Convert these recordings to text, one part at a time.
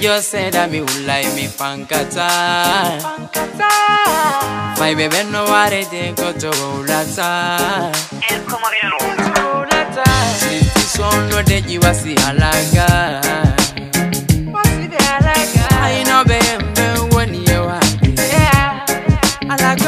just say that me would like me pankata. Pankata. My bebé eh, no va de go to bolata. El Comarino viene bolata. Si tu son no you jiwa si halaga. Wasi de alaga. I know bembe when you are. Yeah. alaga.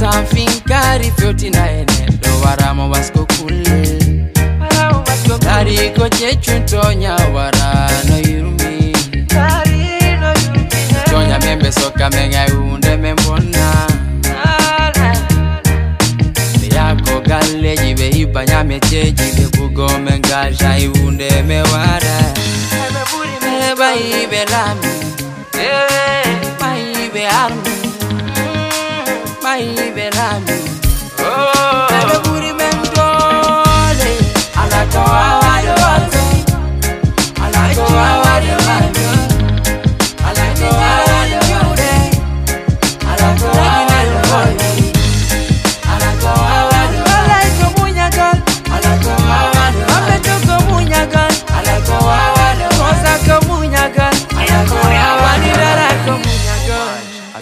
tamfinkari fyoti naene wasko kule. panyame chechike kugome ngazvai undemewara vaive rami vaive arm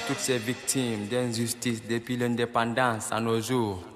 toutes ces victimes d'injustice depuis l'indépendance à nos jours.